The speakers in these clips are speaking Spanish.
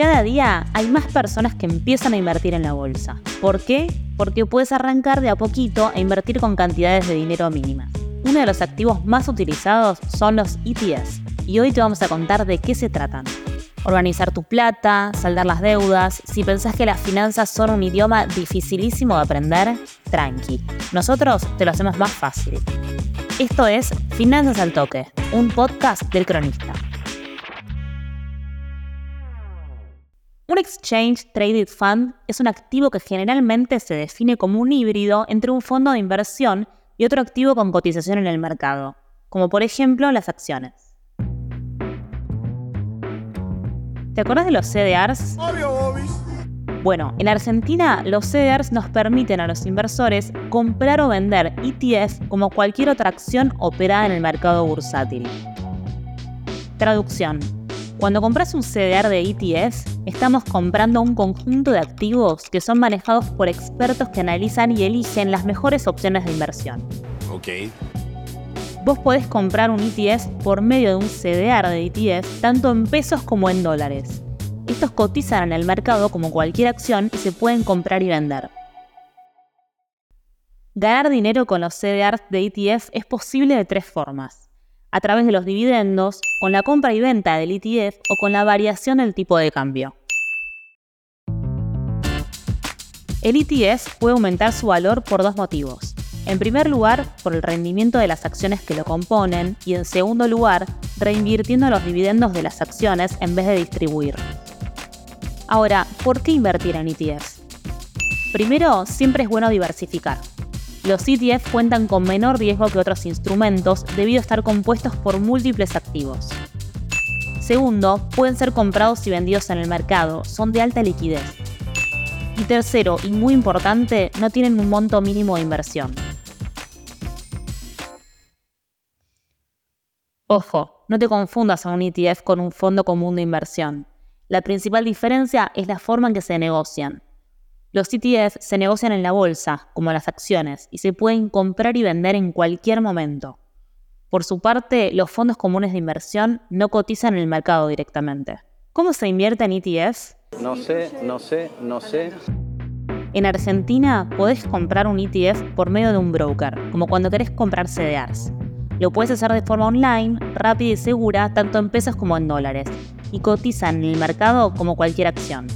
Cada día hay más personas que empiezan a invertir en la bolsa. ¿Por qué? Porque puedes arrancar de a poquito e invertir con cantidades de dinero mínimas. Uno de los activos más utilizados son los ETFs y hoy te vamos a contar de qué se tratan. Organizar tu plata, saldar las deudas. Si pensás que las finanzas son un idioma dificilísimo de aprender, tranqui. Nosotros te lo hacemos más fácil. Esto es Finanzas al Toque, un podcast del cronista. Un Exchange Traded Fund es un activo que generalmente se define como un híbrido entre un fondo de inversión y otro activo con cotización en el mercado, como por ejemplo las acciones. ¿Te acuerdas de los CDRs? Bueno, en Argentina los CDRs nos permiten a los inversores comprar o vender ETF como cualquier otra acción operada en el mercado bursátil. Traducción. Cuando compras un CDR de ETF, estamos comprando un conjunto de activos que son manejados por expertos que analizan y eligen las mejores opciones de inversión. Ok. Vos podés comprar un ETF por medio de un CDR de ETF tanto en pesos como en dólares. Estos cotizan en el mercado como cualquier acción y se pueden comprar y vender. Ganar dinero con los CDRs de ETF es posible de tres formas a través de los dividendos, con la compra y venta del ETF o con la variación del tipo de cambio. El ETF puede aumentar su valor por dos motivos. En primer lugar, por el rendimiento de las acciones que lo componen y en segundo lugar, reinvirtiendo los dividendos de las acciones en vez de distribuir. Ahora, ¿por qué invertir en ETFs? Primero, siempre es bueno diversificar. Los ETF cuentan con menor riesgo que otros instrumentos debido a estar compuestos por múltiples activos. Segundo, pueden ser comprados y vendidos en el mercado, son de alta liquidez. Y tercero, y muy importante, no tienen un monto mínimo de inversión. Ojo, no te confundas a un ETF con un fondo común de inversión. La principal diferencia es la forma en que se negocian. Los ETFs se negocian en la bolsa, como las acciones, y se pueden comprar y vender en cualquier momento. Por su parte, los fondos comunes de inversión no cotizan en el mercado directamente. ¿Cómo se invierte en ETFs? No sé, no sé, no sé. En Argentina podés comprar un ETF por medio de un broker, como cuando querés comprar CDRs. Lo puedes hacer de forma online, rápida y segura, tanto en pesos como en dólares, y cotizan en el mercado como cualquier acción.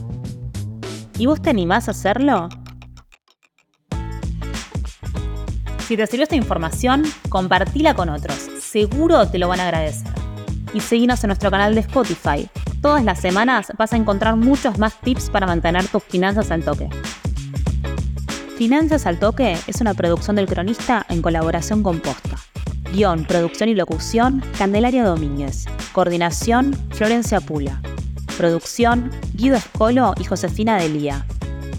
¿Y vos te animás a hacerlo? Si te sirvió esta información, compartila con otros. Seguro te lo van a agradecer. Y seguinos en nuestro canal de Spotify. Todas las semanas vas a encontrar muchos más tips para mantener tus finanzas al toque. Finanzas al Toque es una producción del cronista en colaboración con Posta. Guión, producción y locución, Candelaria Domínguez. Coordinación, Florencia Pula. Producción, Guido Escolo y Josefina Delía.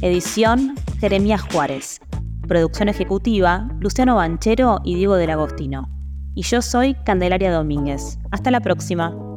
Edición, Jeremías Juárez. Producción ejecutiva, Luciano Banchero y Diego del Agostino. Y yo soy Candelaria Domínguez. Hasta la próxima.